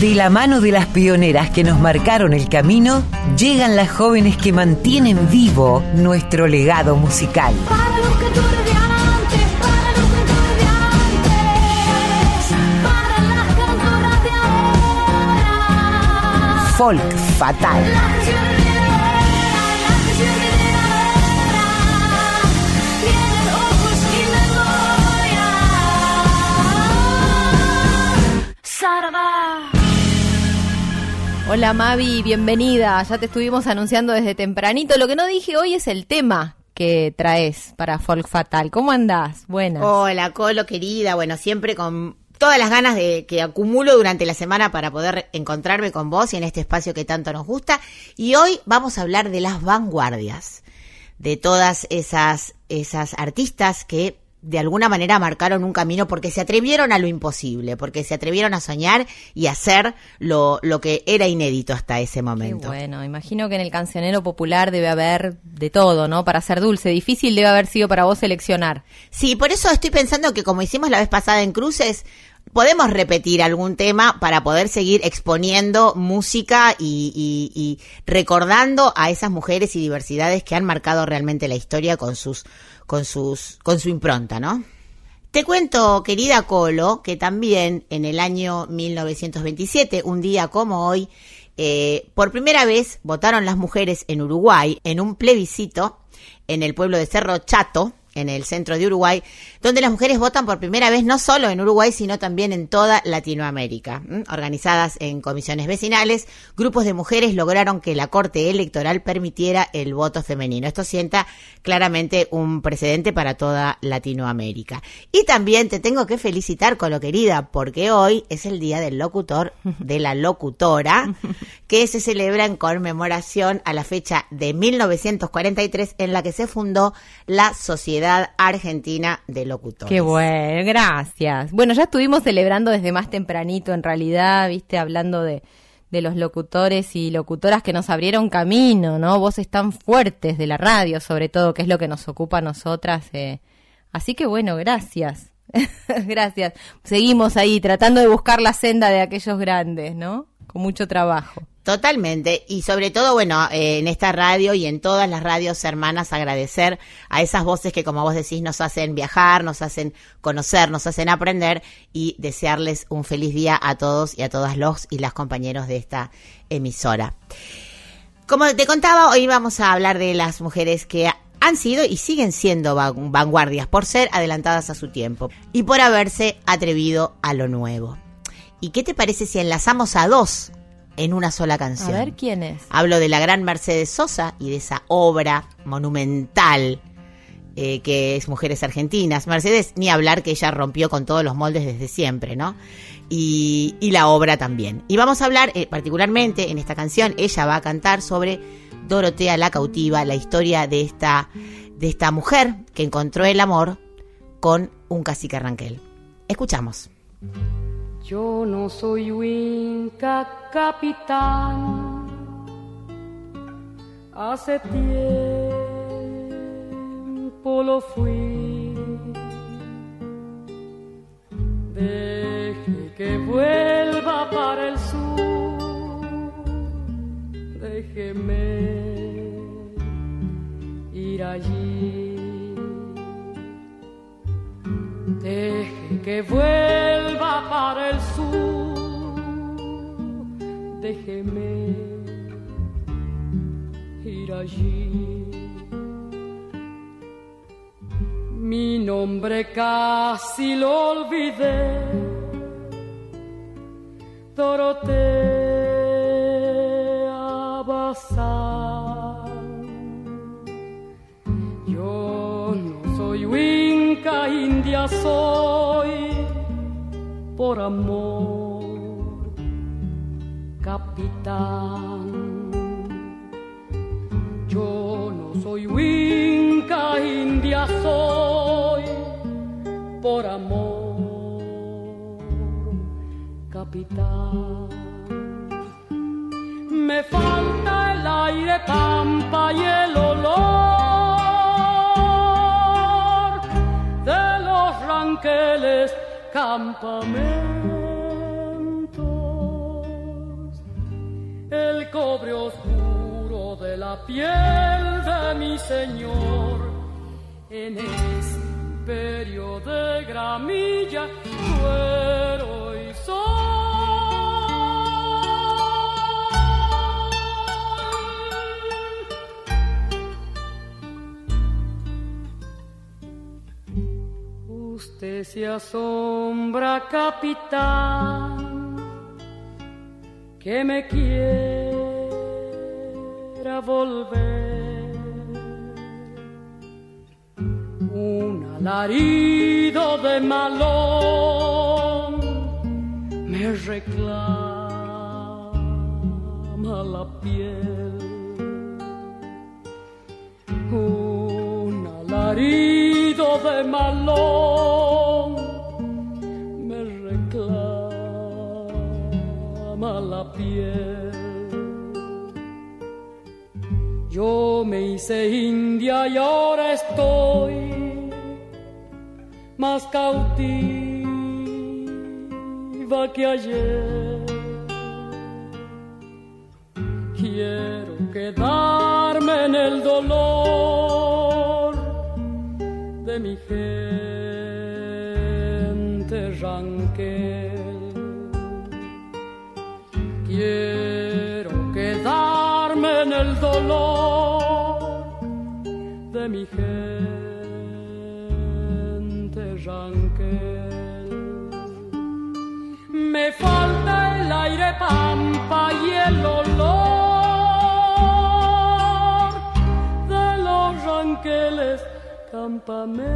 De la mano de las pioneras que nos marcaron el camino, llegan las jóvenes que mantienen vivo nuestro legado musical. Para los cantores de antes, para Hola Mavi, bienvenida. Ya te estuvimos anunciando desde tempranito. Lo que no dije hoy es el tema que traes para Folk Fatal. ¿Cómo andás? Buenas. Hola, Colo, querida. Bueno, siempre con todas las ganas de que acumulo durante la semana para poder encontrarme con vos y en este espacio que tanto nos gusta. Y hoy vamos a hablar de las vanguardias, de todas esas, esas artistas que de alguna manera marcaron un camino porque se atrevieron a lo imposible, porque se atrevieron a soñar y a hacer lo, lo que era inédito hasta ese Qué momento. bueno, imagino que en el cancionero popular debe haber de todo, ¿no? Para ser dulce, difícil debe haber sido para vos seleccionar. Sí, por eso estoy pensando que como hicimos la vez pasada en Cruces, podemos repetir algún tema para poder seguir exponiendo música y, y- y recordando a esas mujeres y diversidades que han marcado realmente la historia con sus, con sus, con su impronta, ¿no? Te cuento, querida Colo, que también en el año 1927, un día como hoy, eh, por primera vez votaron las mujeres en Uruguay en un plebiscito en el pueblo de Cerro Chato, en el centro de Uruguay, donde las mujeres votan por primera vez no solo en Uruguay, sino también en toda Latinoamérica. Organizadas en comisiones vecinales, grupos de mujeres lograron que la Corte Electoral permitiera el voto femenino. Esto sienta claramente un precedente para toda Latinoamérica. Y también te tengo que felicitar, Colo querida, porque hoy es el Día del Locutor, de la Locutora, que se celebra en conmemoración a la fecha de 1943 en la que se fundó la Sociedad Argentina de Locutores. Qué bueno, gracias. Bueno, ya estuvimos celebrando desde más tempranito, en realidad, viste, hablando de, de los locutores y locutoras que nos abrieron camino, ¿no? Voces tan fuertes de la radio, sobre todo, que es lo que nos ocupa a nosotras. eh. Así que bueno, gracias. gracias. Seguimos ahí tratando de buscar la senda de aquellos grandes, ¿no? Con mucho trabajo. Totalmente, y sobre todo, bueno, eh, en esta radio y en todas las radios hermanas agradecer a esas voces que, como vos decís, nos hacen viajar, nos hacen conocer, nos hacen aprender y desearles un feliz día a todos y a todas los y las compañeros de esta emisora. Como te contaba, hoy vamos a hablar de las mujeres que han sido y siguen siendo van- vanguardias por ser adelantadas a su tiempo y por haberse atrevido a lo nuevo. ¿Y qué te parece si enlazamos a dos en una sola A canción? ver quién es. Hablo de la gran Mercedes Sosa y de esa obra monumental eh, que es Mujeres Argentinas. Mercedes, ni hablar que ella rompió con todos los moldes desde siempre, ¿no? Y, y la obra también. Y vamos a hablar eh, particularmente en esta canción, ella va a cantar sobre Dorotea la cautiva, la historia de esta, de esta mujer que encontró el amor con un cacique ranquel. Escuchamos. Yo no soy Winca capitán. Hace tiempo lo fui. Deje que vuelva para el sur. Déjeme ir allí. Deje que vuelva Déjeme ir allí. Mi nombre casi lo olvidé. Dorotea Bazán. Yo no soy Winca, India soy por amor, capitán. Yo no soy Winca, India soy por amor, capitán. Me falta el aire pampa y el olor de los ranqueles campamentos. Cobre oscuro de la piel de mi Señor. En ese imperio de gramilla, cuero y sol. Usted se asombra, capitán, que me volver. Un alarido de malón me reclama la piel. Un alarido de malón me reclama la piel. Yo me hice india y ahora estoy más cautiva que ayer. Quiero quedarme en el dolor de mi gente mi gente ranquel. Me falta el aire pampa y el olor de los ranqueles campamentos.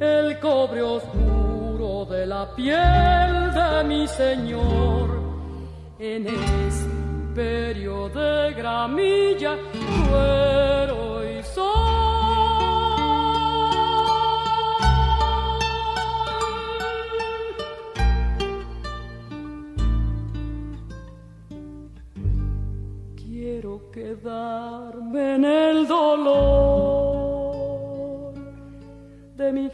El cobre oscuro de la piel de mi Señor imperio de gramilla, cuero y sol. Quiero quedarme en el dolor de mi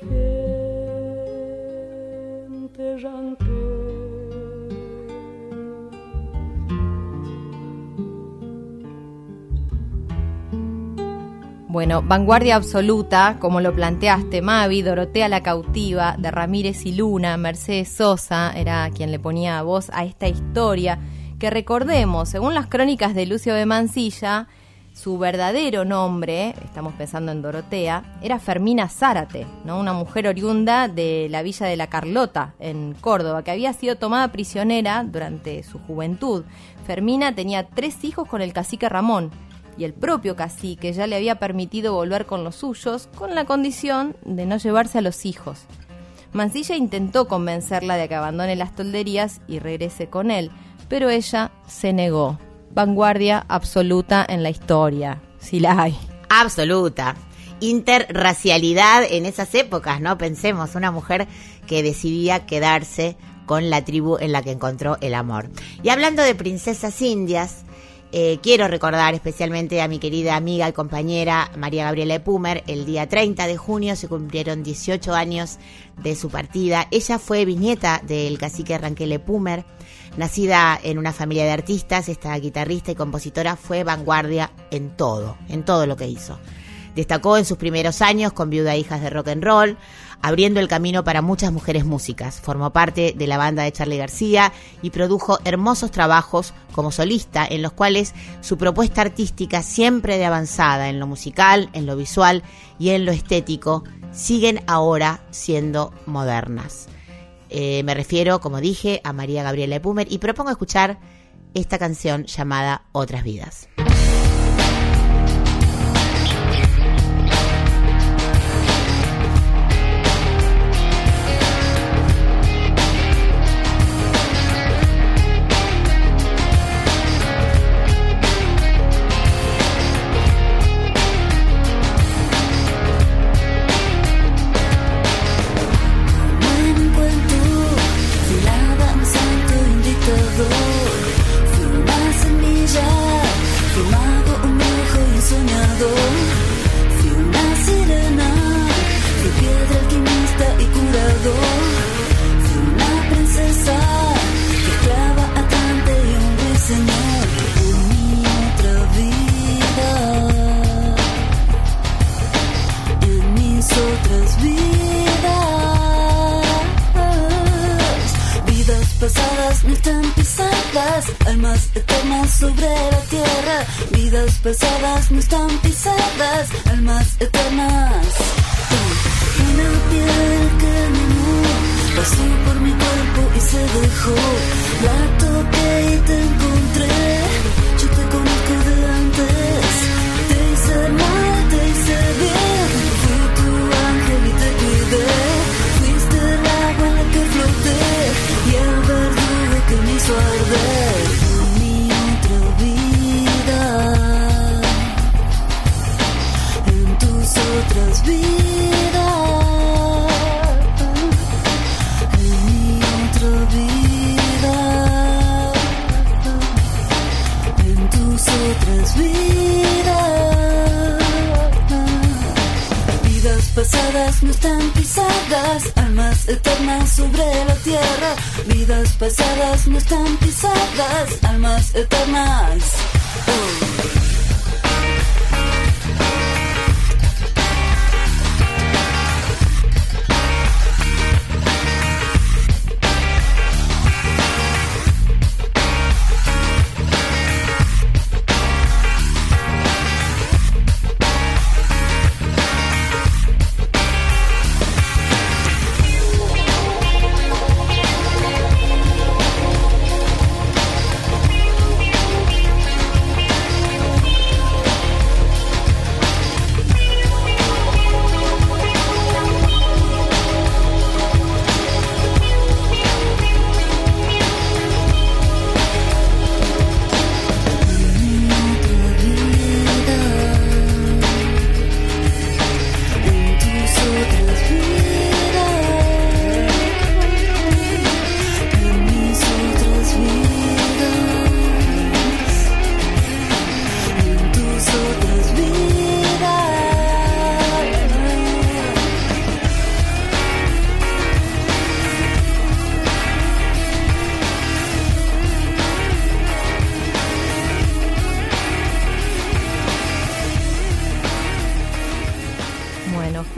Bueno, vanguardia absoluta, como lo planteaste, Mavi, Dorotea la cautiva, de Ramírez y Luna, Mercedes Sosa, era quien le ponía voz a esta historia, que recordemos, según las crónicas de Lucio de Mansilla, su verdadero nombre, estamos pensando en Dorotea, era Fermina Zárate, ¿no? una mujer oriunda de la villa de la Carlota, en Córdoba, que había sido tomada prisionera durante su juventud. Fermina tenía tres hijos con el cacique Ramón, y el propio cacique ya le había permitido volver con los suyos con la condición de no llevarse a los hijos. Mansilla intentó convencerla de que abandone las tolderías y regrese con él, pero ella se negó. Vanguardia absoluta en la historia, si la hay. Absoluta. Interracialidad en esas épocas, ¿no? Pensemos, una mujer que decidía quedarse con la tribu en la que encontró el amor. Y hablando de princesas indias, eh, quiero recordar especialmente a mi querida amiga y compañera María Gabriela Epumer. El día 30 de junio se cumplieron 18 años de su partida. Ella fue bisnieta del cacique Ranquel Epumer. Nacida en una familia de artistas, esta guitarrista y compositora fue vanguardia en todo, en todo lo que hizo. Destacó en sus primeros años con Viuda e Hijas de Rock and Roll, abriendo el camino para muchas mujeres músicas. Formó parte de la banda de Charlie García y produjo hermosos trabajos como solista en los cuales su propuesta artística, siempre de avanzada en lo musical, en lo visual y en lo estético, siguen ahora siendo modernas. Eh, me refiero, como dije, a María Gabriela Epumer y propongo escuchar esta canción llamada Otras Vidas.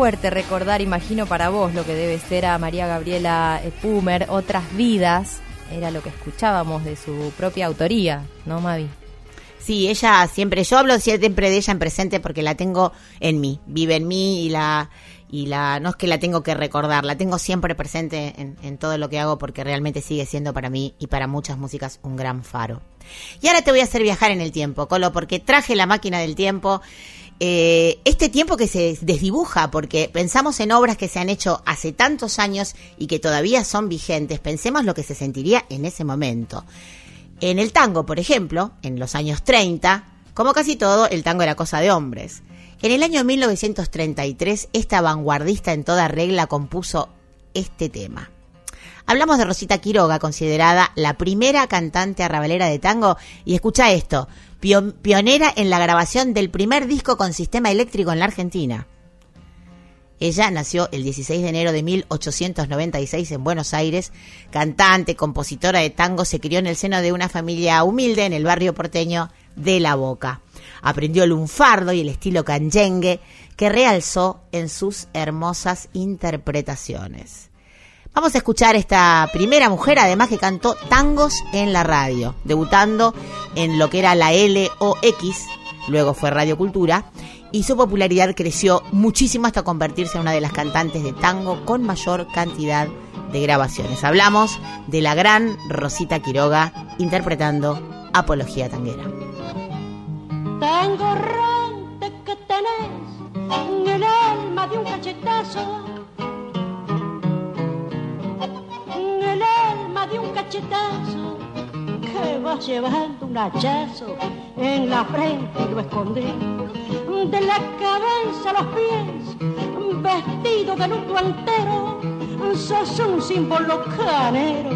Fuerte recordar, imagino para vos lo que debe ser a María Gabriela eh, Pumer, Otras Vidas, era lo que escuchábamos de su propia autoría, ¿no, Mavi? Sí, ella siempre, yo hablo siempre de ella en presente porque la tengo en mí, vive en mí y la, y la, no es que la tengo que recordar, la tengo siempre presente en, en todo lo que hago porque realmente sigue siendo para mí y para muchas músicas un gran faro. Y ahora te voy a hacer viajar en el tiempo, Colo, porque traje la máquina del tiempo. Eh, este tiempo que se desdibuja, porque pensamos en obras que se han hecho hace tantos años y que todavía son vigentes, pensemos lo que se sentiría en ese momento. En el tango, por ejemplo, en los años 30, como casi todo, el tango era cosa de hombres. En el año 1933, esta vanguardista en toda regla compuso este tema. Hablamos de Rosita Quiroga, considerada la primera cantante arrabalera de tango, y escucha esto, pionera en la grabación del primer disco con sistema eléctrico en la Argentina. Ella nació el 16 de enero de 1896 en Buenos Aires, cantante, compositora de tango, se crió en el seno de una familia humilde en el barrio porteño de La Boca. Aprendió el lunfardo y el estilo canyengue que realzó en sus hermosas interpretaciones. Vamos a escuchar esta primera mujer, además que cantó tangos en la radio, debutando en lo que era la LOX, luego fue Radio Cultura, y su popularidad creció muchísimo hasta convertirse en una de las cantantes de tango con mayor cantidad de grabaciones. Hablamos de la gran Rosita Quiroga interpretando Apología Tanguera. Tango errante que tenés en el alma de un cachetazo. El alma de un cachetazo que vas llevando un hachazo en la frente y lo escondí. De la cabeza a los pies, vestido de luto entero, sos un símbolo canero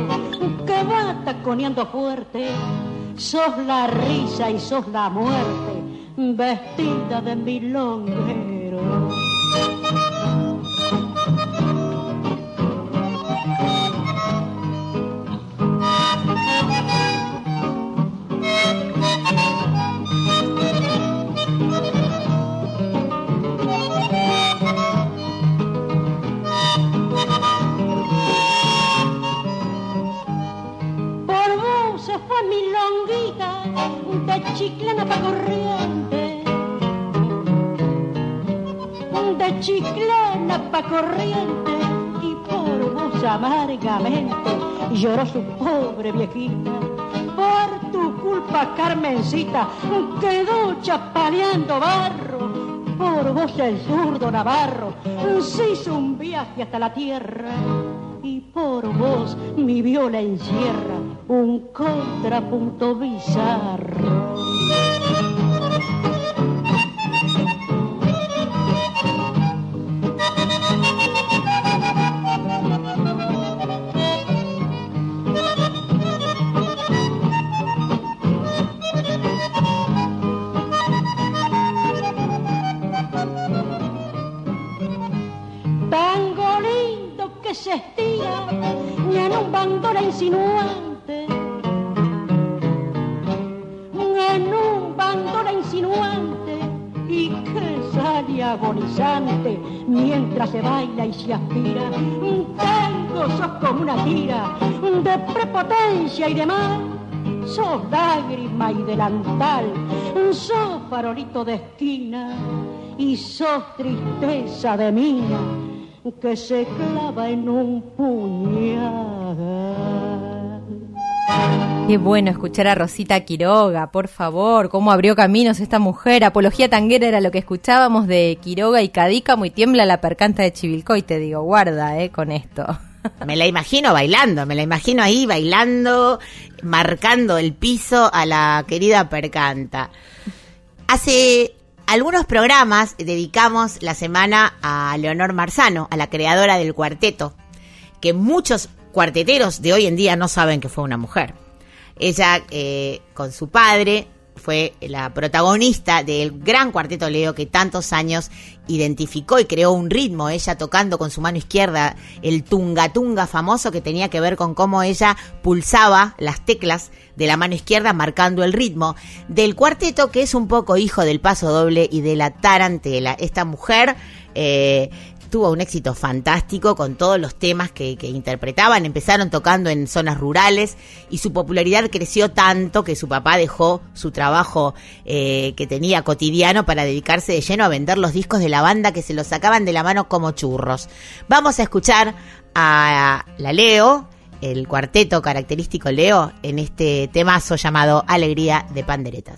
que va taconeando fuerte. Sos la risa y sos la muerte, vestida de milonguero. Por vosa fue mi longuita, un chiclana pa' corriente, un de chiclana pa' corriente, y por vos amargamente lloró su pobre viejita. Culpa, Carmencita, quedó chapaleando barro. Por vos el zurdo Navarro se hizo un viaje hasta la tierra y por vos mi viola encierra un contrapunto bizarro. De prepotencia y de mal. Sos lágrima y delantal, sos farolito de esquina y sos tristeza de mina que se clava en un puñal. Qué bueno escuchar a Rosita Quiroga, por favor, cómo abrió caminos esta mujer. Apología tanguera era lo que escuchábamos de Quiroga y Cadica, muy tiembla la percanta de Chivilcoy, te digo, guarda, eh, con esto. Me la imagino bailando, me la imagino ahí bailando, marcando el piso a la querida Percanta. Hace algunos programas dedicamos la semana a Leonor Marzano, a la creadora del cuarteto, que muchos cuarteteros de hoy en día no saben que fue una mujer. Ella, eh, con su padre, fue la protagonista del gran cuarteto Leo que tantos años identificó y creó un ritmo, ella tocando con su mano izquierda el tunga tunga famoso que tenía que ver con cómo ella pulsaba las teclas de la mano izquierda marcando el ritmo del cuarteto que es un poco hijo del paso doble y de la tarantela. Esta mujer eh, tuvo un éxito fantástico con todos los temas que, interpretaban. Empezaron tocando en zonas rurales y su popularidad creció tanto que su papá dejó su trabajo eh, que tenía cotidiano para dedicarse de lleno a vender los discos de la banda que se los sacaban de la mano como churros. Vamos a escuchar a la Leo, el cuarteto característico Leo, en este temazo llamado Alegría de Panderetas.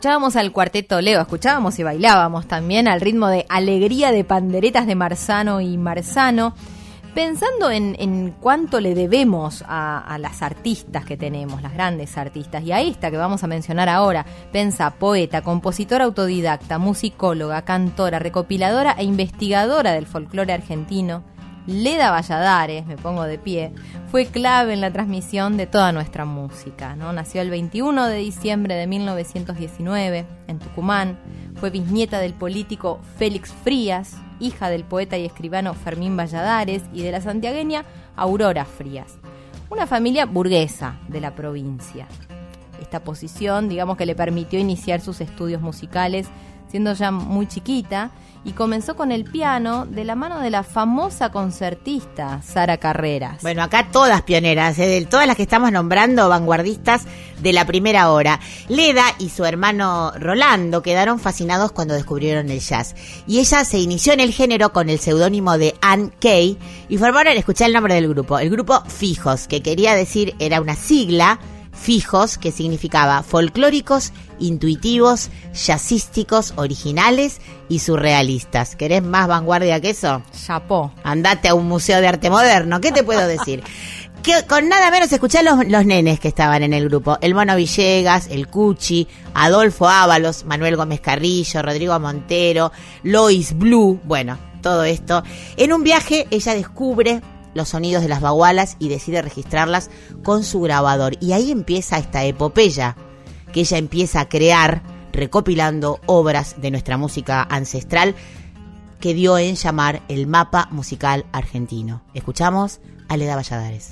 Escuchábamos al cuarteto Leo, escuchábamos y bailábamos también al ritmo de Alegría de Panderetas de Marzano y Marzano, pensando en, en cuánto le debemos a, a las artistas que tenemos, las grandes artistas, y a esta que vamos a mencionar ahora, pensa poeta, compositora autodidacta, musicóloga, cantora, recopiladora e investigadora del folclore argentino, Leda Valladares, me pongo de pie, fue clave en la transmisión de toda nuestra música. ¿no? Nació el 21 de diciembre de 1919 en Tucumán, fue bisnieta del político Félix Frías, hija del poeta y escribano Fermín Valladares y de la santiagueña Aurora Frías. Una familia burguesa de la provincia. Esta posición, digamos que le permitió iniciar sus estudios musicales siendo ya muy chiquita y comenzó con el piano de la mano de la famosa concertista Sara Carreras. Bueno, acá todas pioneras, ¿eh? todas las que estamos nombrando vanguardistas de la primera hora. Leda y su hermano Rolando quedaron fascinados cuando descubrieron el jazz. Y ella se inició en el género con el seudónimo de Ann Kay y formaron, escuchar el nombre del grupo, el grupo Fijos, que quería decir, era una sigla fijos, que significaba folclóricos, intuitivos, jazzísticos, originales y surrealistas. ¿Querés más vanguardia que eso? Chapó. Andate a un museo de arte moderno, ¿qué te puedo decir? Que con nada menos escuchá los, los nenes que estaban en el grupo. El Mono Villegas, el Cuchi, Adolfo Ábalos, Manuel Gómez Carrillo, Rodrigo Montero, Lois Blue, bueno, todo esto. En un viaje ella descubre los sonidos de las bagualas y decide registrarlas con su grabador. Y ahí empieza esta epopeya que ella empieza a crear recopilando obras de nuestra música ancestral que dio en llamar el mapa musical argentino. Escuchamos a Leda Valladares.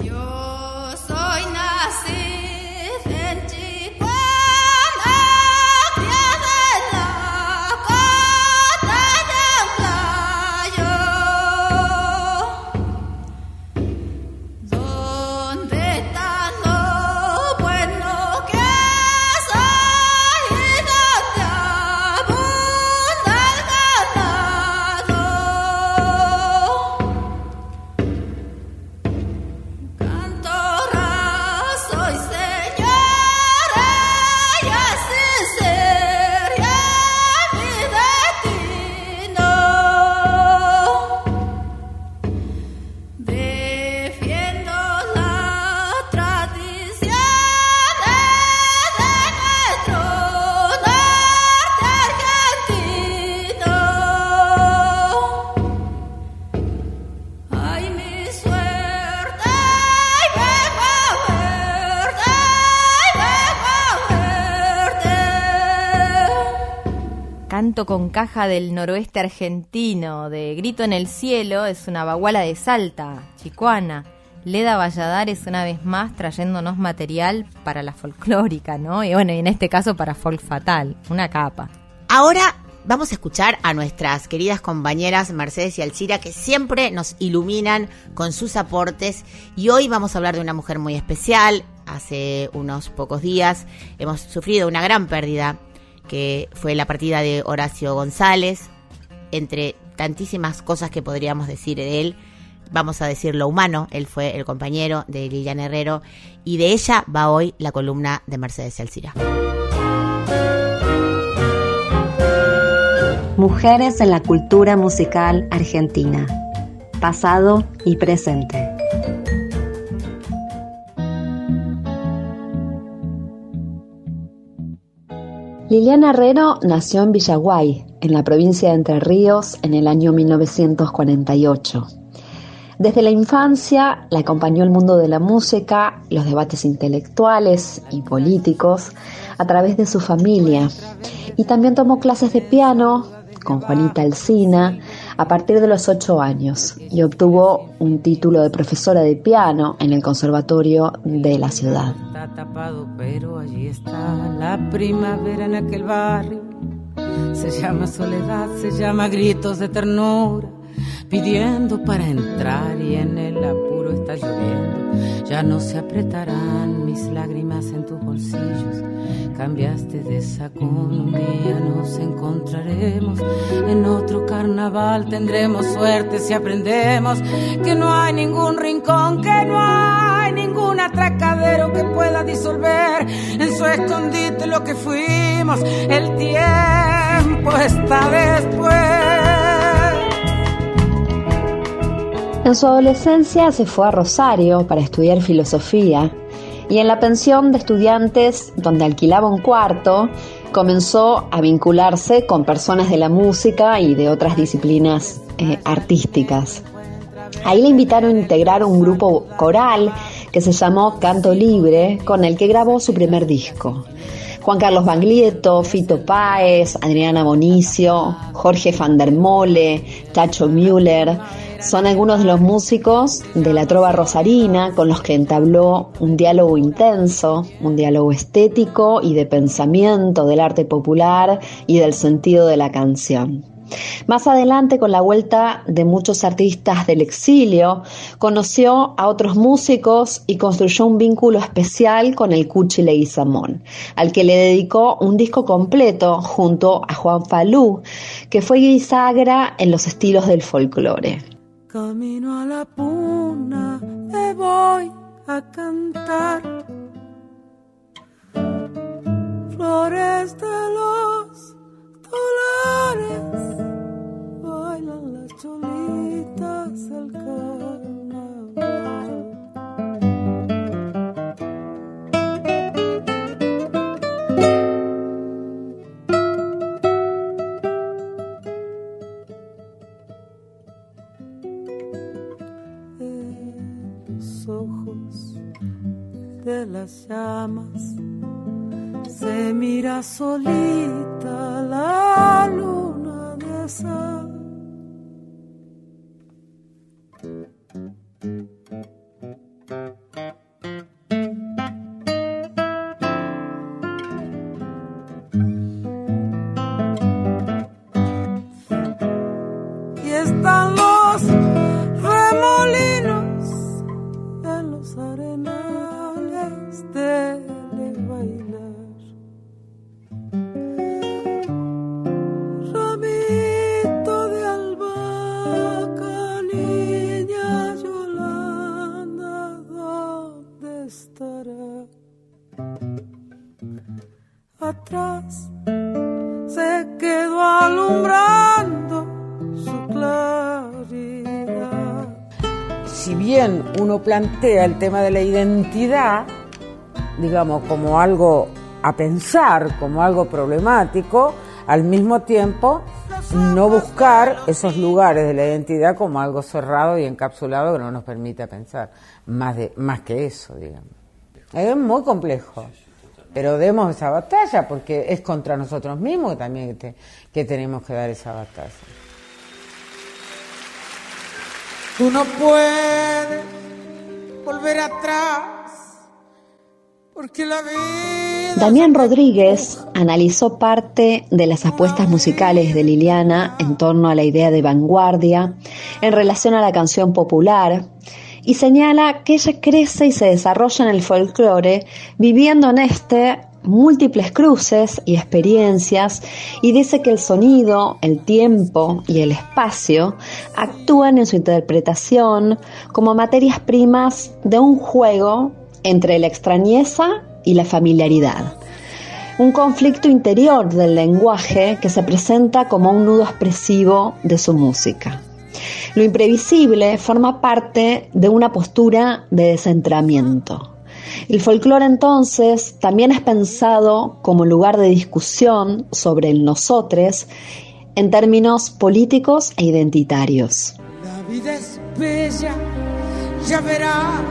Con caja del noroeste argentino, de Grito en el Cielo, es una baguala de Salta, chicuana. Leda Valladares una vez más trayéndonos material para la folclórica, ¿no? Y bueno, y en este caso para folk fatal, una capa. Ahora vamos a escuchar a nuestras queridas compañeras Mercedes y Alcira que siempre nos iluminan con sus aportes y hoy vamos a hablar de una mujer muy especial. Hace unos pocos días hemos sufrido una gran pérdida que fue la partida de Horacio González, entre tantísimas cosas que podríamos decir de él. Vamos a decir lo humano, él fue el compañero de Liliana Herrero y de ella va hoy la columna de Mercedes Alcira. Mujeres en la cultura musical argentina. Pasado y presente. Liliana Herrero nació en Villaguay, en la provincia de Entre Ríos, en el año 1948. Desde la infancia la acompañó el mundo de la música, los debates intelectuales y políticos a través de su familia y también tomó clases de piano con Juanita Alsina a partir de los ocho años y obtuvo un título de profesora de piano en el Conservatorio de la ciudad. Está tapado, pero allí está la primavera en aquel barrio. Se llama soledad, se llama gritos de ternura, pidiendo para entrar y en el apuro está lloviendo. Ya no se apretarán mis lágrimas en tus bolsillos. Cambiaste de sacón, un día nos encontraremos. En otro carnaval tendremos suerte si aprendemos que no hay ningún rincón, que no hay ningún atracadero que pueda disolver en su escondite lo que fuimos. El tiempo está después. En su adolescencia se fue a Rosario para estudiar filosofía y en la pensión de estudiantes donde alquilaba un cuarto comenzó a vincularse con personas de la música y de otras disciplinas eh, artísticas. Ahí le invitaron a integrar un grupo coral que se llamó Canto Libre, con el que grabó su primer disco. Juan Carlos Baglietto, Fito Páez, Adriana Bonicio, Jorge van der Mole, Tacho Müller, son algunos de los músicos de la trova rosarina con los que entabló un diálogo intenso, un diálogo estético y de pensamiento del arte popular y del sentido de la canción. Más adelante, con la vuelta de muchos artistas del exilio, conoció a otros músicos y construyó un vínculo especial con el Cuchi Leguizamón, al que le dedicó un disco completo junto a Juan Falú, que fue guisagra en los estilos del folclore. Camino a la puna, me voy a cantar flores de los dólares, bailan las cholitas al carnaval. Llamas se mira solita la luna de sal. Plantea el tema de la identidad, digamos, como algo a pensar, como algo problemático, al mismo tiempo no buscar esos lugares de la identidad como algo cerrado y encapsulado que no nos permite pensar más, de, más que eso, digamos. Es muy complejo, pero demos esa batalla porque es contra nosotros mismos también que, que tenemos que dar esa batalla. Tú no puedes volver atrás, porque la vida... Damián Rodríguez analizó parte de las apuestas musicales de Liliana en torno a la idea de vanguardia en relación a la canción popular y señala que ella crece y se desarrolla en el folclore viviendo en este múltiples cruces y experiencias y dice que el sonido, el tiempo y el espacio actúan en su interpretación como materias primas de un juego entre la extrañeza y la familiaridad. Un conflicto interior del lenguaje que se presenta como un nudo expresivo de su música. Lo imprevisible forma parte de una postura de descentramiento. El folclore entonces también es pensado como lugar de discusión sobre el nosotros en términos políticos e identitarios. La vida es bella, ya verás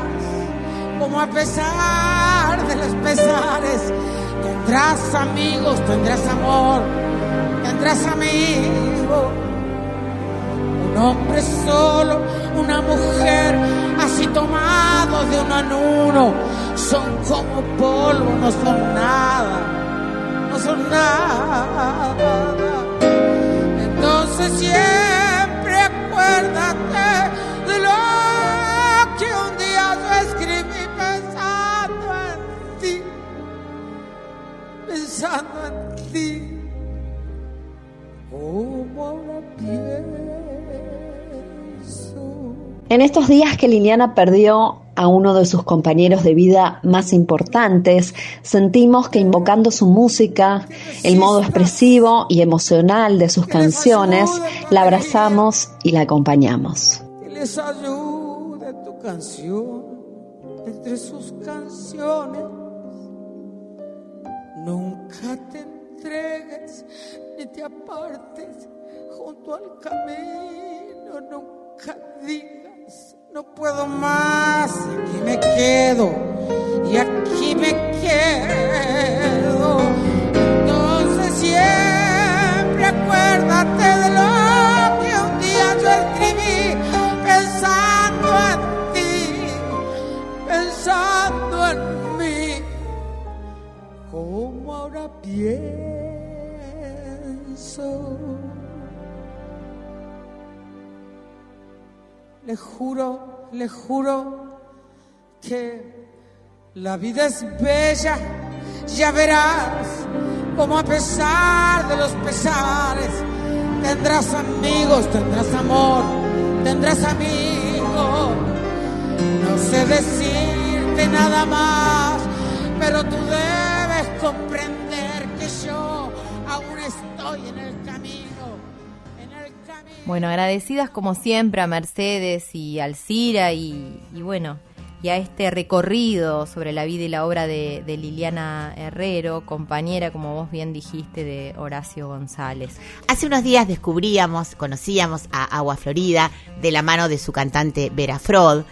como a pesar de los pesares tendrás amigos, tendrás amor, tendrás amigos. Un hombre solo, una mujer, así tomados de uno en uno, son como polvo, no son nada, no son nada. Entonces siempre acuérdate En estos días que Liliana perdió a uno de sus compañeros de vida más importantes, sentimos que invocando su música, el modo expresivo y emocional de sus canciones, la abrazamos y la acompañamos. Que les ayude tu canción entre sus canciones. Nunca te entregues ni te apartes junto al camino, nunca digas no puedo más, aquí me quedo y aquí me quedo. Entonces siempre acuérdate de lo que un día yo escribí pensando en ti, pensando en mí, como ahora pienso. Le juro, le juro que la vida es bella, ya verás como a pesar de los pesares tendrás amigos, tendrás amor, tendrás amigos. No sé decirte nada más, pero tú debes comprender que yo aún estoy. Bueno, agradecidas como siempre a Mercedes y Alcira y, y bueno, y a este recorrido sobre la vida y la obra de, de, Liliana Herrero, compañera, como vos bien dijiste, de Horacio González. Hace unos días descubríamos, conocíamos a Agua Florida de la mano de su cantante Vera Frod.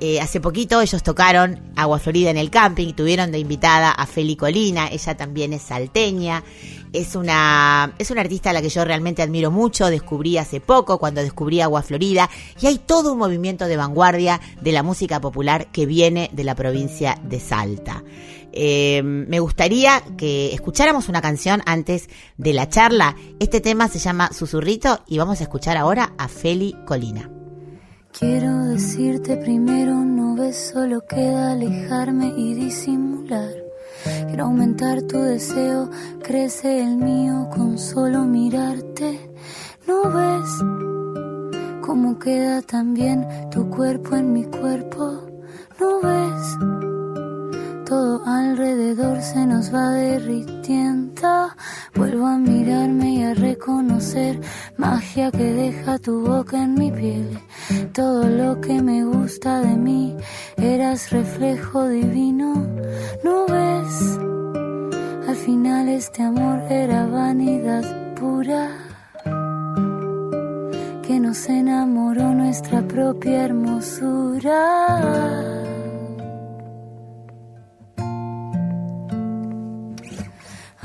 Eh, hace poquito ellos tocaron Agua Florida en el camping tuvieron de invitada a Feli Colina, ella también es salteña es una, es una artista a la que yo realmente admiro mucho, descubrí hace poco cuando descubrí Agua Florida y hay todo un movimiento de vanguardia de la música popular que viene de la provincia de Salta. Eh, me gustaría que escucháramos una canción antes de la charla. Este tema se llama Susurrito y vamos a escuchar ahora a Feli Colina. Quiero decirte primero, no ves, solo queda alejarme y disimular. Quiero aumentar tu deseo, crece el mío con solo mirarte. ¿No ves cómo queda también tu cuerpo en mi cuerpo? ¿No ves? Todo alrededor se nos va derritiendo. Vuelvo a mirarme y a reconocer magia que deja tu boca en mi piel. Todo lo que me gusta de mí, eras reflejo divino. ¿No ves? Al final este amor era vanidad pura. Que nos enamoró nuestra propia hermosura.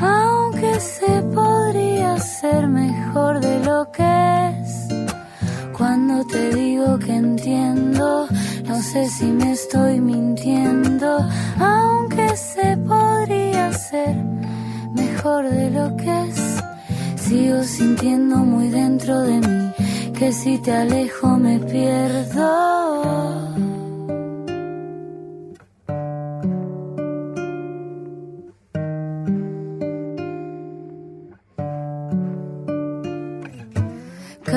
Aunque se podría ser mejor de lo que es. Cuando te digo que entiendo, no sé si me estoy mintiendo. Aunque se podría ser mejor de lo que es. Sigo sintiendo muy dentro de mí que si te alejo me pierdo.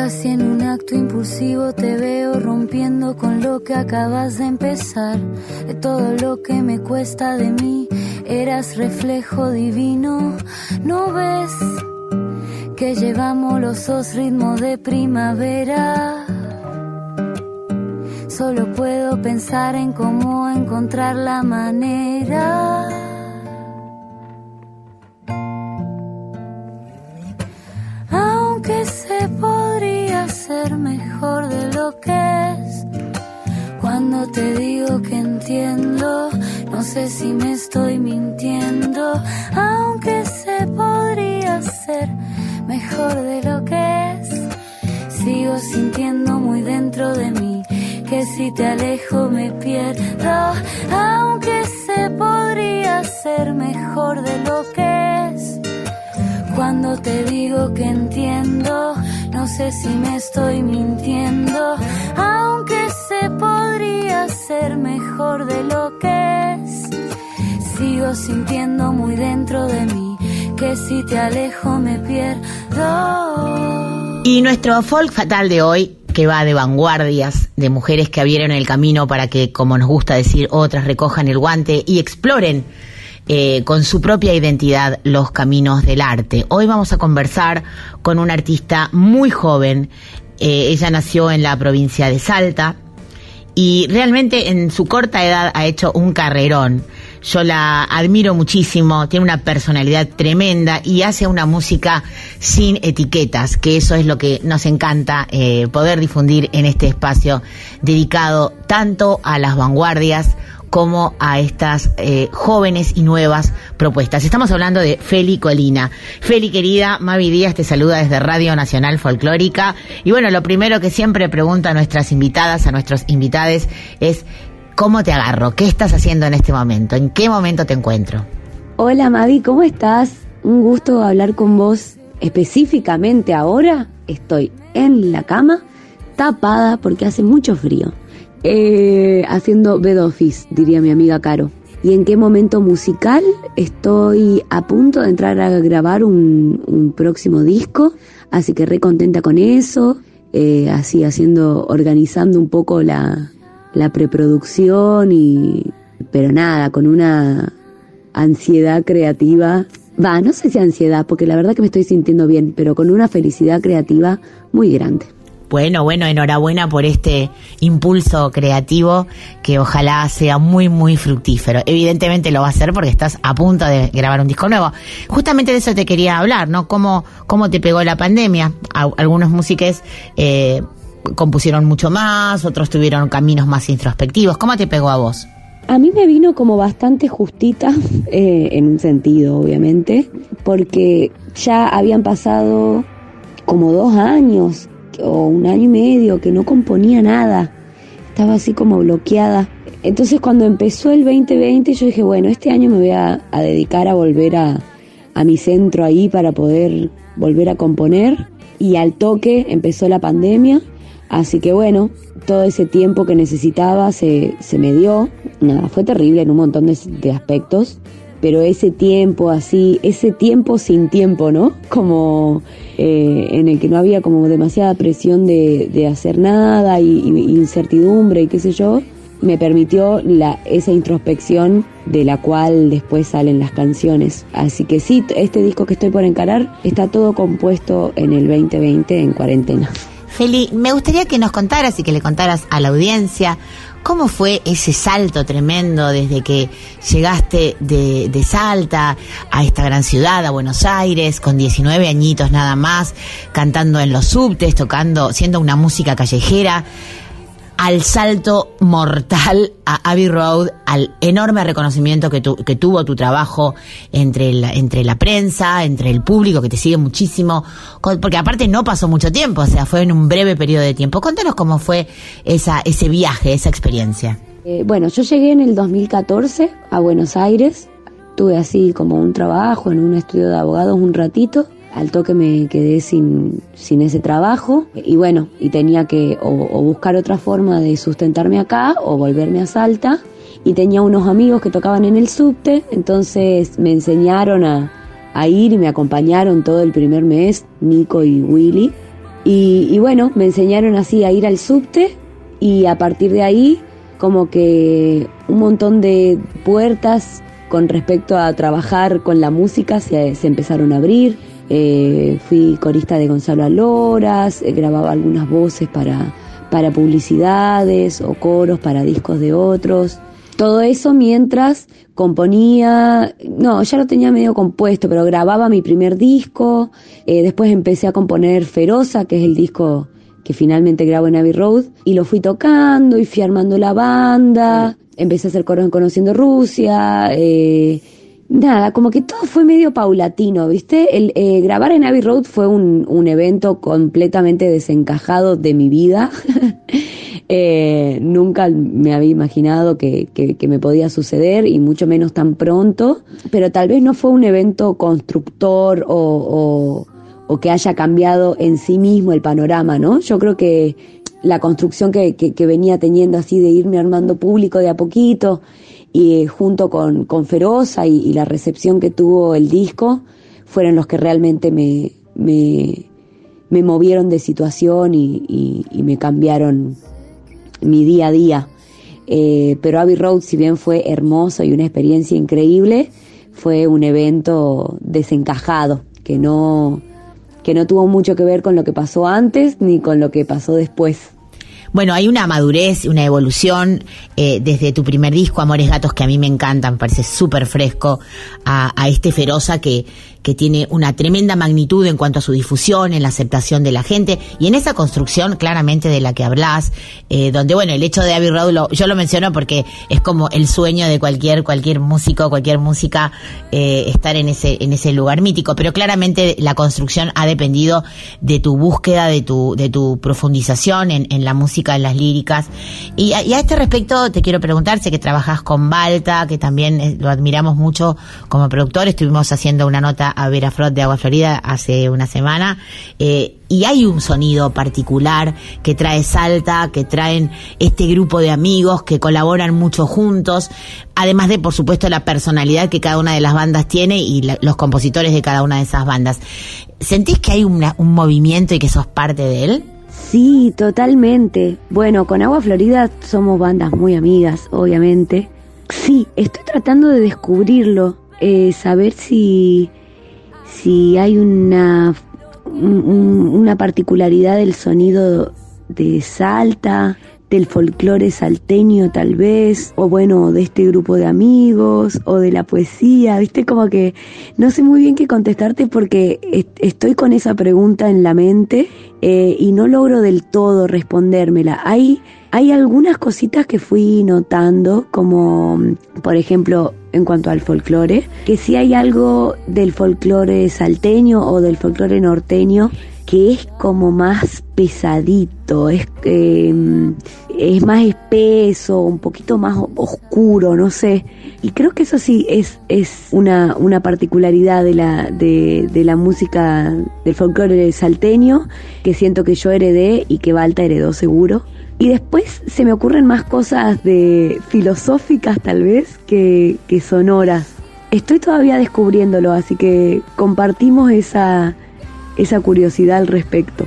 Casi en un acto impulsivo te veo rompiendo con lo que acabas de empezar. De todo lo que me cuesta de mí, eras reflejo divino. ¿No ves que llevamos los dos ritmos de primavera? Solo puedo pensar en cómo encontrar la manera. Sé si me estoy mintiendo. Aunque se podría ser mejor de lo que es. Sigo sintiendo muy dentro de mí que si te alejo me pierdo. Aunque se podría ser mejor de lo que es. Cuando te digo que entiendo, no sé si me estoy mintiendo. Aunque se podría ser mejor de lo que es. Sigo sintiendo muy dentro de mí que si te alejo me pierdo. Y nuestro folk fatal de hoy, que va de vanguardias, de mujeres que abrieron el camino para que, como nos gusta decir, otras recojan el guante y exploren eh, con su propia identidad los caminos del arte. Hoy vamos a conversar con una artista muy joven. Eh, ella nació en la provincia de Salta y realmente en su corta edad ha hecho un carrerón. Yo la admiro muchísimo, tiene una personalidad tremenda y hace una música sin etiquetas, que eso es lo que nos encanta eh, poder difundir en este espacio dedicado tanto a las vanguardias como a estas eh, jóvenes y nuevas propuestas. Estamos hablando de Feli Colina. Feli querida, Mavi Díaz te saluda desde Radio Nacional Folclórica. Y bueno, lo primero que siempre pregunto a nuestras invitadas, a nuestros invitados, es ¿cómo te agarro? ¿Qué estás haciendo en este momento? ¿En qué momento te encuentro? Hola Mavi, ¿cómo estás? Un gusto hablar con vos. Específicamente ahora estoy en la cama tapada porque hace mucho frío eh, haciendo bed office, diría mi amiga Caro. ¿Y en qué momento musical? Estoy a punto de entrar a grabar un, próximo disco, así que re contenta con eso, eh, así haciendo, organizando un poco la, la preproducción y, pero nada, con una ansiedad creativa. Va, no sé si ansiedad, porque la verdad que me estoy sintiendo bien, pero con una felicidad creativa muy grande. Bueno, bueno, enhorabuena por este impulso creativo que ojalá sea muy, muy fructífero. Evidentemente lo va a hacer porque estás a punto de grabar un disco nuevo. Justamente de eso te quería hablar, ¿no? ¿Cómo, cómo te pegó la pandemia? Algunos músicos eh, compusieron mucho más, otros tuvieron caminos más introspectivos. ¿Cómo te pegó a vos? A mí me vino como bastante justita, eh, en un sentido, obviamente, porque ya habían pasado como dos años o un año y medio que no componía nada. Estaba así como bloqueada. Entonces cuando empezó el 2020 yo dije, bueno, este año me voy a, dedicar a volver a, a mi centro ahí para poder volver a componer. Y al toque empezó la pandemia. Así que bueno, todo ese tiempo que necesitaba se, se me dio. Nada, fue terrible en un montón de, aspectos pero ese tiempo así, ese tiempo sin tiempo, ¿no? Como eh, en el que no había como demasiada presión de, de hacer nada y, incertidumbre y qué sé yo, me permitió la, esa introspección de la cual después salen las canciones. Así que sí, este disco que estoy por encarar está todo compuesto en el 2020 en cuarentena. Feli, me gustaría que nos contaras y que le contaras a la audiencia ¿Cómo fue ese salto tremendo desde que llegaste de, de, Salta a esta gran ciudad, a Buenos Aires, con 19 añitos nada más, cantando en los subtes, tocando, siendo una música callejera? Al salto mortal a Abbey Road, al enorme reconocimiento que, que tuvo tu trabajo entre la, entre la prensa, entre el público que te sigue muchísimo, porque aparte no pasó mucho tiempo, o sea, fue en un breve periodo de tiempo. Contanos cómo fue esa, ese viaje, esa experiencia. Eh, bueno, yo llegué en el 2014 a Buenos Aires, tuve así como un trabajo en un estudio de abogados un ratito al toque me quedé sin, sin ese trabajo. Y bueno, y tenía que o, buscar otra forma de sustentarme acá o volverme a Salta. Y tenía unos amigos que tocaban en el subte, entonces me enseñaron a, a ir y me acompañaron todo el primer mes, Nico y Willy. Y, y bueno, me enseñaron así a ir al subte y a partir de ahí como que un montón de puertas con respecto a trabajar con la música se, se empezaron a abrir eh, fui corista de Gonzalo Aloras, eh, grababa algunas voces para, para publicidades o coros para discos de otros. Todo eso mientras componía, no, ya lo tenía medio compuesto, pero grababa mi primer disco, eh, después empecé a componer Feroza, que es el disco que finalmente grabo en Abbey Road, y lo fui tocando y fui armando la banda, empecé a hacer coros en Conociendo Rusia, eh, nada, como que todo fue medio paulatino, ¿viste? El, eh, grabar en Abbey Road fue un, un, evento completamente desencajado de mi vida. eh, nunca me había imaginado que, que, me podía suceder y mucho menos tan pronto, pero tal vez no fue un evento constructor o, o, o que haya cambiado en sí mismo el panorama, ¿no? Yo creo que la construcción que, que, que venía teniendo así de irme armando público de a poquito, y junto con, con Feroza y, la recepción que tuvo el disco, fueron los que realmente me, me, me movieron de situación y, y- y me cambiaron mi día a día. Eh, pero Abbey Road, si bien fue hermoso y una experiencia increíble, fue un evento desencajado, que no, que no tuvo mucho que ver con lo que pasó antes ni con lo que pasó después. Bueno, hay una madurez, una evolución eh, desde tu primer disco, Amores Gatos, que a mí me encantan, me parece súper fresco, a, a este Feroza que, que tiene una tremenda magnitud en cuanto a su difusión, en la aceptación de la gente y en esa construcción claramente de la que hablas, eh, donde, bueno, el hecho de Abbey Road, lo- yo lo menciono porque es como el sueño de cualquier, cualquier músico, cualquier música, eh, estar en ese, en ese lugar mítico, pero claramente la construcción ha dependido de tu búsqueda, de tu, de tu profundización en, en la música, en las líricas. Y a, y a este respecto te quiero preguntar, sé que trabajas con Balta, que también eh, lo admiramos mucho como productor, estuvimos haciendo una nota a Vera Frot de Agua Florida hace una semana, eh, y hay un sonido particular que trae Salta, que traen este grupo de amigos que colaboran mucho juntos, además de, por supuesto, la personalidad que cada una de las bandas tiene y los compositores de cada una de esas bandas. ¿Sentís que hay una- un movimiento y que sos parte de él? Sí, totalmente. Bueno, con Agua Florida somos bandas muy amigas, obviamente. Sí, estoy tratando de descubrirlo, eh, saber si, si hay una, un- un- una particularidad del sonido de Salta, del folclore salteño tal vez, o bueno, de este grupo de amigos, o de la poesía, viste, como que no sé muy bien qué contestarte porque est- estoy con esa pregunta en la mente eh, y no logro del todo respondérmela. Hay, hay algunas cositas que fui notando, como mm, por ejemplo en cuanto al folclore, que sí hay algo del folclore salteño o del folclore norteño que es como más pesadito, es, eh, es más espeso, un poquito más oscuro, no sé. Y creo que eso sí es, es una, una particularidad de la, de la música del folclore salteño que siento que yo heredé y que Balta heredó seguro. Y después se me ocurren más cosas de filosóficas tal vez que, que sonoras. Estoy todavía descubriéndolo, así que compartimos esa, esa curiosidad al respecto.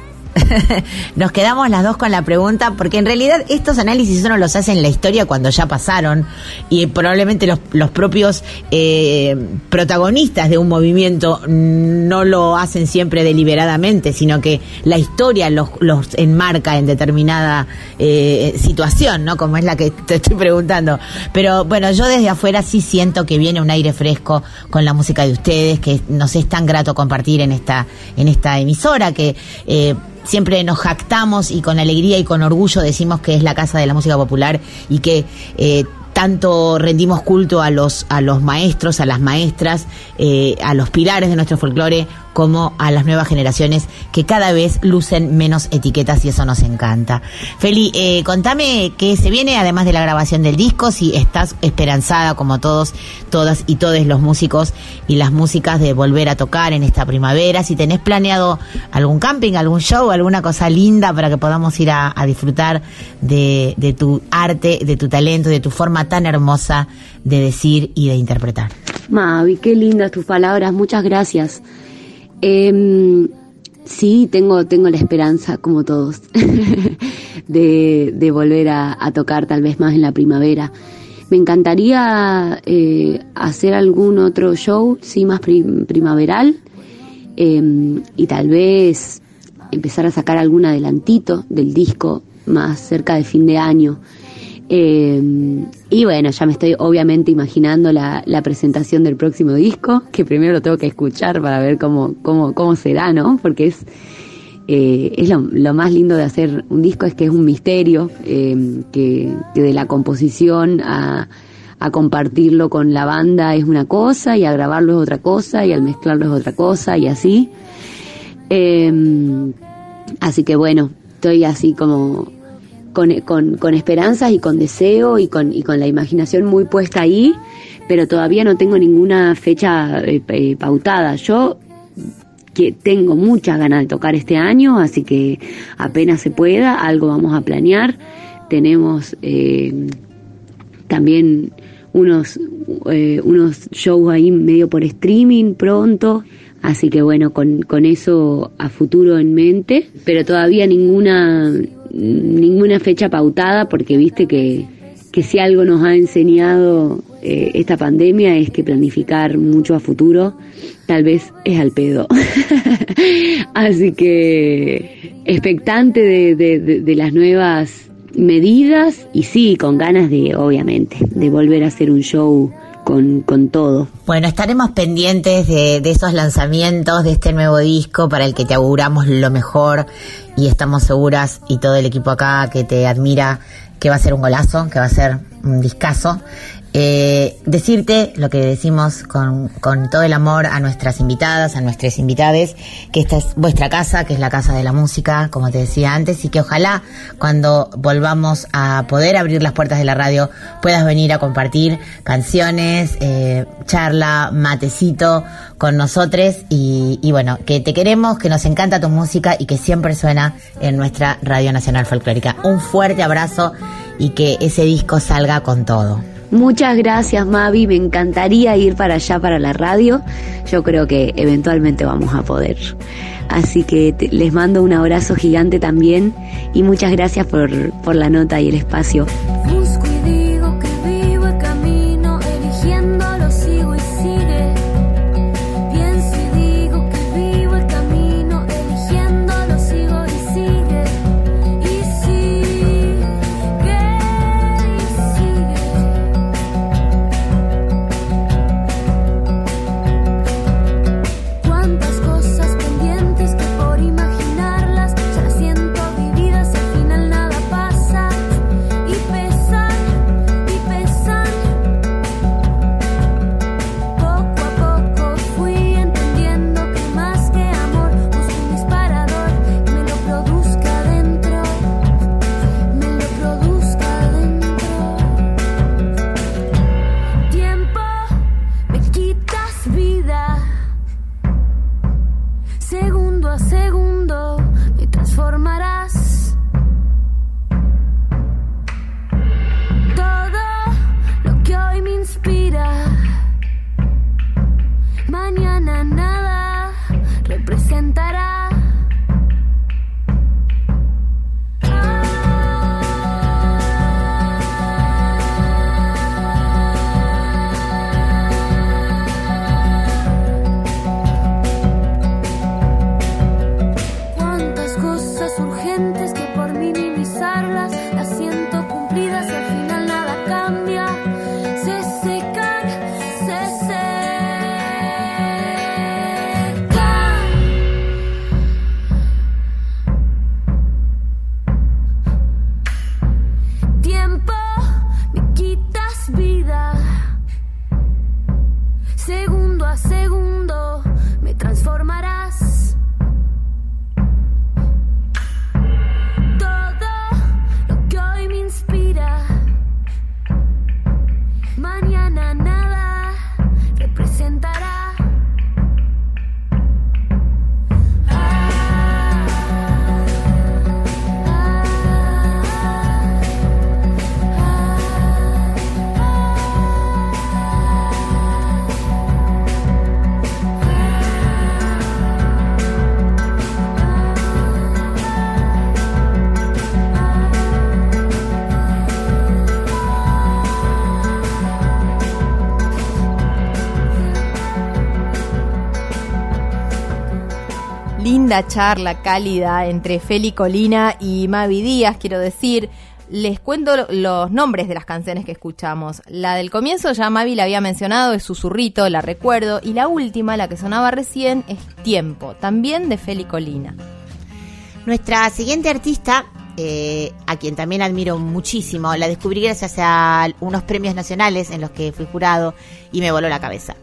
Nos quedamos las dos con la pregunta, porque en realidad estos análisis uno los hace en la historia cuando ya pasaron y probablemente los, los propios eh, protagonistas de un movimiento no lo hacen siempre deliberadamente, sino que la historia los, los enmarca en determinada eh, situación, ¿no? Como es la que te estoy preguntando. Pero bueno, yo desde afuera sí siento que viene un aire fresco con la música de ustedes, que nos es tan grato compartir en esta, en esta emisora, que eh, siempre nos jactamos y con alegría y con orgullo decimos que es la casa de la música popular y que eh, tanto rendimos culto a los a los maestros, a las maestras, eh, a los pilares de nuestro folclore como a las nuevas generaciones que cada vez lucen menos etiquetas y eso nos encanta. Feli, eh, contame qué se viene además de la grabación del disco, si estás esperanzada como todos, todas y todos los músicos y las músicas de volver a tocar en esta primavera, si tenés planeado algún camping, algún show, alguna cosa linda para que podamos ir a, disfrutar de, de tu arte, de tu talento, de tu forma tan hermosa de decir y de interpretar. Mavi, qué lindas tus palabras, muchas gracias. Em, sí, tengo, tengo la esperanza, como todos, de, de volver a, a tocar tal vez más en la primavera. Me encantaría eh, hacer algún otro show, sí, más prim- primaveral, em, y tal vez empezar a sacar algún adelantito del disco más cerca de fin de año. Eh, y bueno, ya me estoy obviamente imaginando la, la presentación del próximo disco, que primero lo tengo que escuchar para ver cómo, cómo, cómo será, ¿no? Porque es, eh, es lo, más lindo de hacer un disco, es que es un misterio, eh, que, que de la composición a, a compartirlo con la banda es una cosa, y a grabarlo es otra cosa, y al mezclarlo es otra cosa, y así. Eh, así que bueno, estoy así como con, con, con esperanzas y con deseo y con, y con la imaginación muy puesta ahí, pero todavía no tengo ninguna fecha eh, eh, pautada. Yo que tengo muchas ganas de tocar este año, así que apenas se pueda, algo vamos a planear. Tenemos eh, también unos, eh, unos shows ahí medio por streaming pronto, Así que bueno, con, con eso a futuro en mente, pero todavía ninguna, ninguna fecha pautada porque viste que, que si algo nos ha enseñado eh, esta pandemia es que planificar mucho a futuro tal vez es al pedo. Así que expectante de, de, de, las nuevas medidas y sí, con ganas de, obviamente, de volver a hacer un show con, con todo. Bueno, estaremos pendientes de, de, esos lanzamientos, de este nuevo disco para el que te auguramos lo mejor y estamos seguras y todo el equipo acá que te admira que va a ser un golazo, que va a ser un discazo. Eh, decirte lo que decimos con, todo el amor a nuestras invitadas, a nuestros invitades, que esta es vuestra casa, que es la casa de la música, como te decía antes, y que ojalá cuando volvamos a poder abrir las puertas de la radio puedas venir a compartir canciones, eh, charla, matecito con nosotros y bueno, que te queremos, que nos encanta tu música y que siempre suena en nuestra Radio Nacional Folclórica. Un fuerte abrazo y que ese disco salga con todo. Muchas gracias Mavi, me encantaría ir para allá para la radio, yo creo que eventualmente vamos a poder. Así que les mando un abrazo gigante también y muchas gracias por, por la nota y el espacio. Linda charla cálida entre Feli Colina y Mavi Díaz, quiero decir. Les cuento los nombres de las canciones que escuchamos. La del comienzo ya Mavi la había mencionado, es Susurrito, la recuerdo. Y la última, la que sonaba recién, es Tiempo, también de Feli Colina. Nuestra siguiente artista, eh, a quien también admiro muchísimo, la descubrí gracias a unos premios nacionales en los que fui jurado y me voló la cabeza.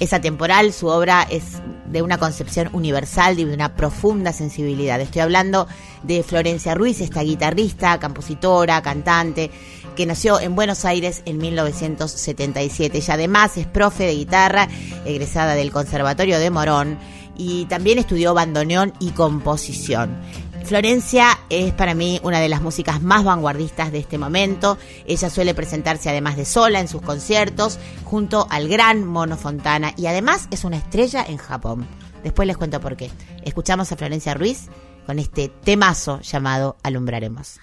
Es atemporal, su obra es de una concepción universal y de una profunda sensibilidad. Estoy hablando de Florencia Ruiz, esta guitarrista, compositora, cantante, que nació en Buenos Aires en 1977. Ella además es profe de guitarra, egresada del Conservatorio de Morón, y también estudió bandoneón y composición. Florencia es para mí una de las músicas más vanguardistas de este momento. Ella suele presentarse además de sola en sus conciertos junto al gran Mono Fontana y además es una estrella en Japón. Después les cuento por qué. Escuchamos a Florencia Ruiz con este temazo llamado Alumbraremos.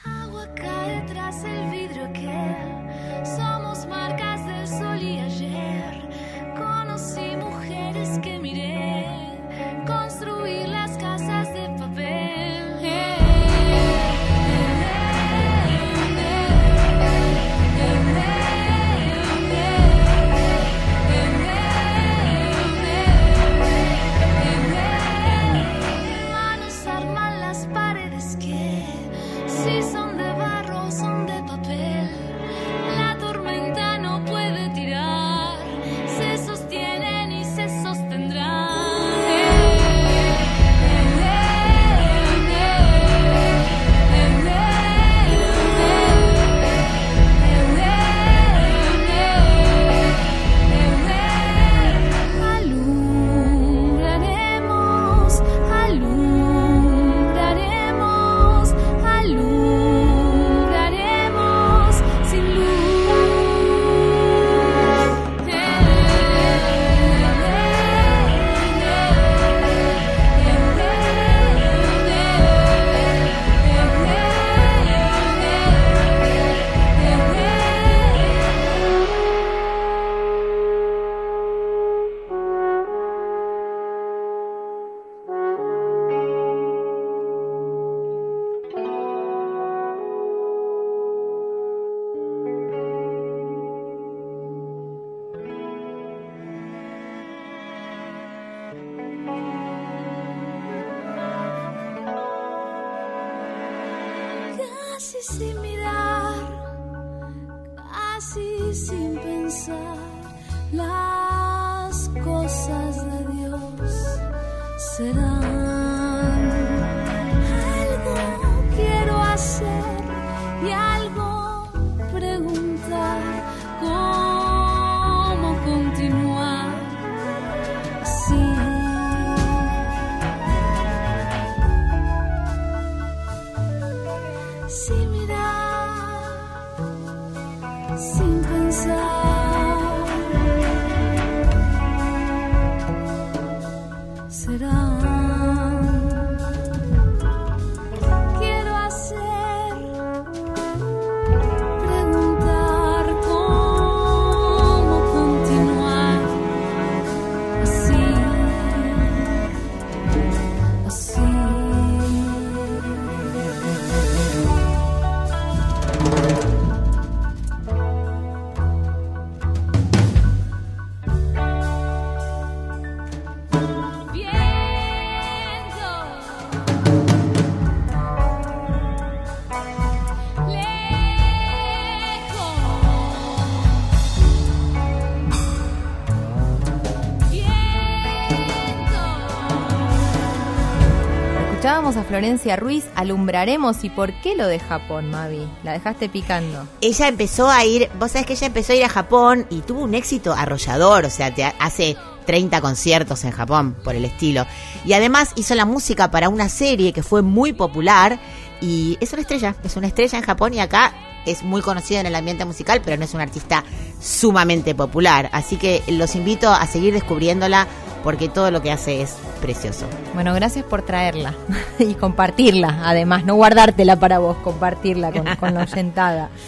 A Florencia Ruiz, alumbraremos. ¿Y por qué lo de Japón, Mavi? La dejaste picando. Ella empezó a ir, vos sabés que ella empezó a ir a Japón y tuvo un éxito arrollador, o sea, te hace 30 conciertos en Japón por el estilo. Y además hizo la música para una serie que fue muy popular y es una estrella, es una estrella en Japón y acá es muy conocida en el ambiente musical, pero no es una artista sumamente popular. Así que los invito a seguir descubriéndola porque todo lo que hace es precioso. Bueno, gracias por traerla y compartirla, además, no guardártela para vos, compartirla con, con la oyentada.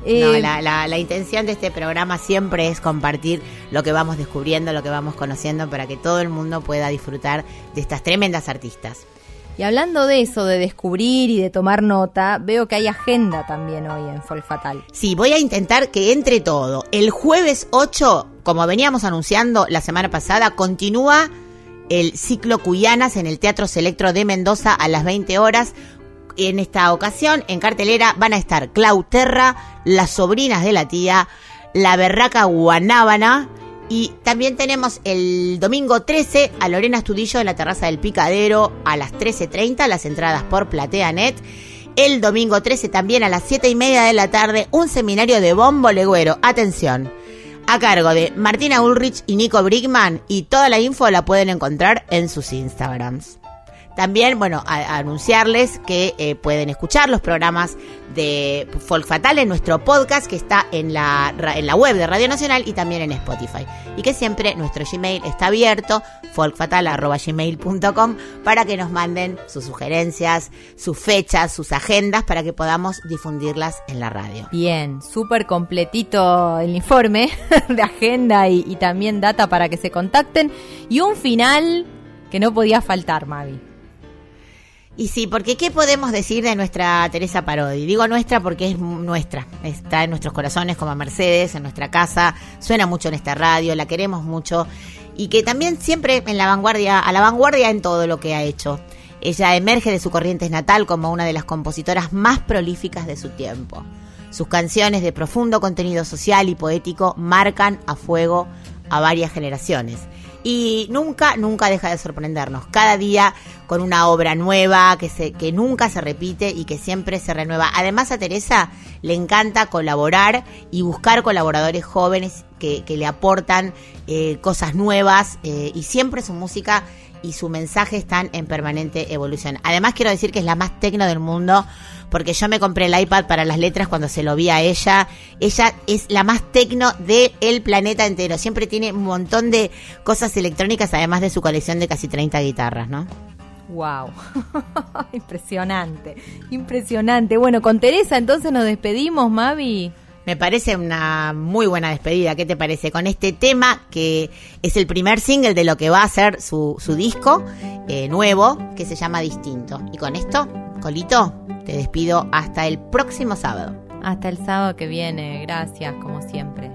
No, Eh, la, la- la intención de este programa siempre es compartir lo que vamos descubriendo, lo que vamos conociendo, para que todo el mundo pueda disfrutar de estas tremendas artistas. Y hablando de eso, de descubrir y de tomar nota, veo que hay agenda también hoy en Folk Fatal. Sí, voy a intentar que entre todo. El jueves 8, como veníamos anunciando la semana pasada, continúa el ciclo Cuyanas en el Teatro Selectro de Mendoza a las 20 horas. En esta ocasión, en cartelera, van a estar Clau Terra, las sobrinas de la tía, la berraca Guanábana. Y también tenemos el domingo 13 a Lorena Estudillo en la terraza del Picadero a las 13.30, las entradas por PlateaNet. El domingo 13 también a las 7 y media de la tarde, un seminario de bombo legüero. Atención, a cargo de Martina Ulrich y Nico Brickman. Y toda la info la pueden encontrar en sus Instagrams. También, bueno, a- anunciarles que eh, pueden escuchar los programas de Folk Fatal en nuestro podcast que está en la, en la web de Radio Nacional y también en Spotify. Y que siempre nuestro Gmail está abierto, folkfatal.gmail.com, para que nos manden sus sugerencias, sus fechas, sus agendas, para que podamos difundirlas en la radio. Bien, súper completito el informe de agenda y también data para que se contacten. Y un final que no podía faltar, Mavi. Y sí, porque ¿qué podemos decir de nuestra Teresa Parodi? Digo nuestra porque es nuestra, está en nuestros corazones como Mercedes, en nuestra casa, suena mucho en esta radio, la queremos mucho y que también siempre en la vanguardia, a la vanguardia en todo lo que ha hecho. Ella emerge de su corriente natal como una de las compositoras más prolíficas de su tiempo. Sus canciones de profundo contenido social y poético marcan a fuego a varias generaciones. Y nunca, nunca deja de sorprendernos. Cada día con una obra nueva que, se, que nunca se repite y que siempre se renueva. Además a Teresa le encanta colaborar y buscar colaboradores jóvenes que, que le aportan eh, cosas nuevas eh, y siempre su música y su mensaje están en permanente evolución. Además quiero decir que es la más tecno del mundo porque yo me compré el iPad para las letras cuando se lo vi a ella. Ella es la más tecno del planeta entero. Siempre tiene un montón de cosas electrónicas además de su colección de casi 30 guitarras, ¿no? Wow, impresionante, impresionante. Bueno, con Teresa entonces nos despedimos, Mavi. Me parece una muy buena despedida. ¿Qué te parece? Con este tema que es el primer single de lo que va a ser su, disco eh, nuevo, que se llama Distinto. Y con esto, Colito, te despido hasta el próximo sábado. Hasta el sábado que viene, gracias como siempre.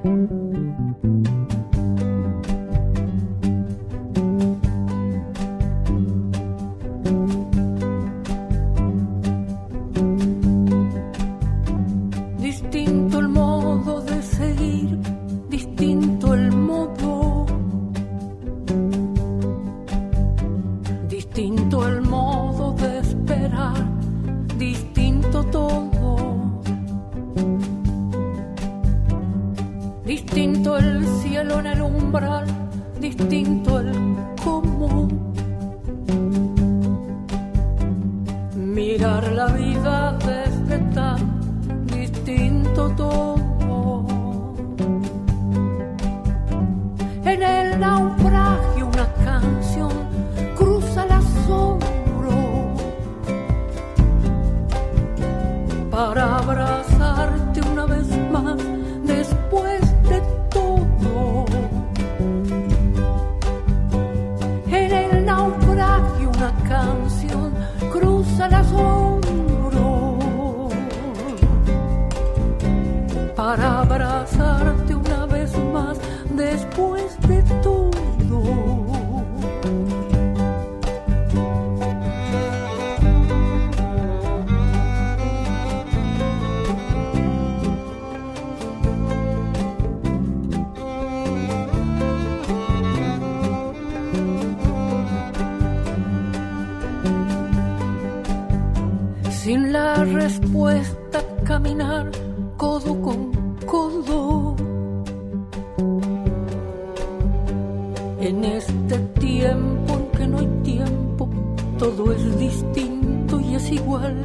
La respuesta, caminar codo con codo. En este tiempo en que no hay tiempo, todo es distinto y es igual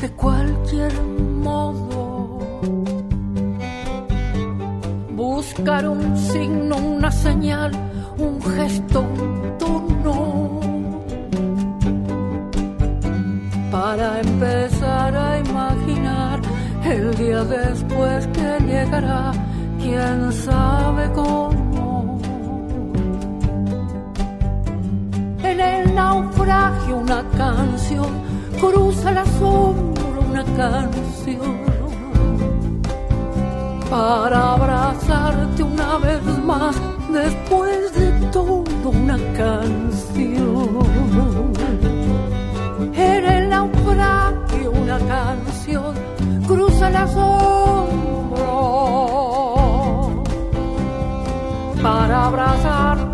de cualquier modo. Buscar un signo, una señal, un gesto, Para empezar a imaginar el día después que llegará, quién sabe cómo. En el naufragio una canción cruza el asombro, una canción para abrazarte una vez más después de todo una canción y una canción cruza el asombro para abrazar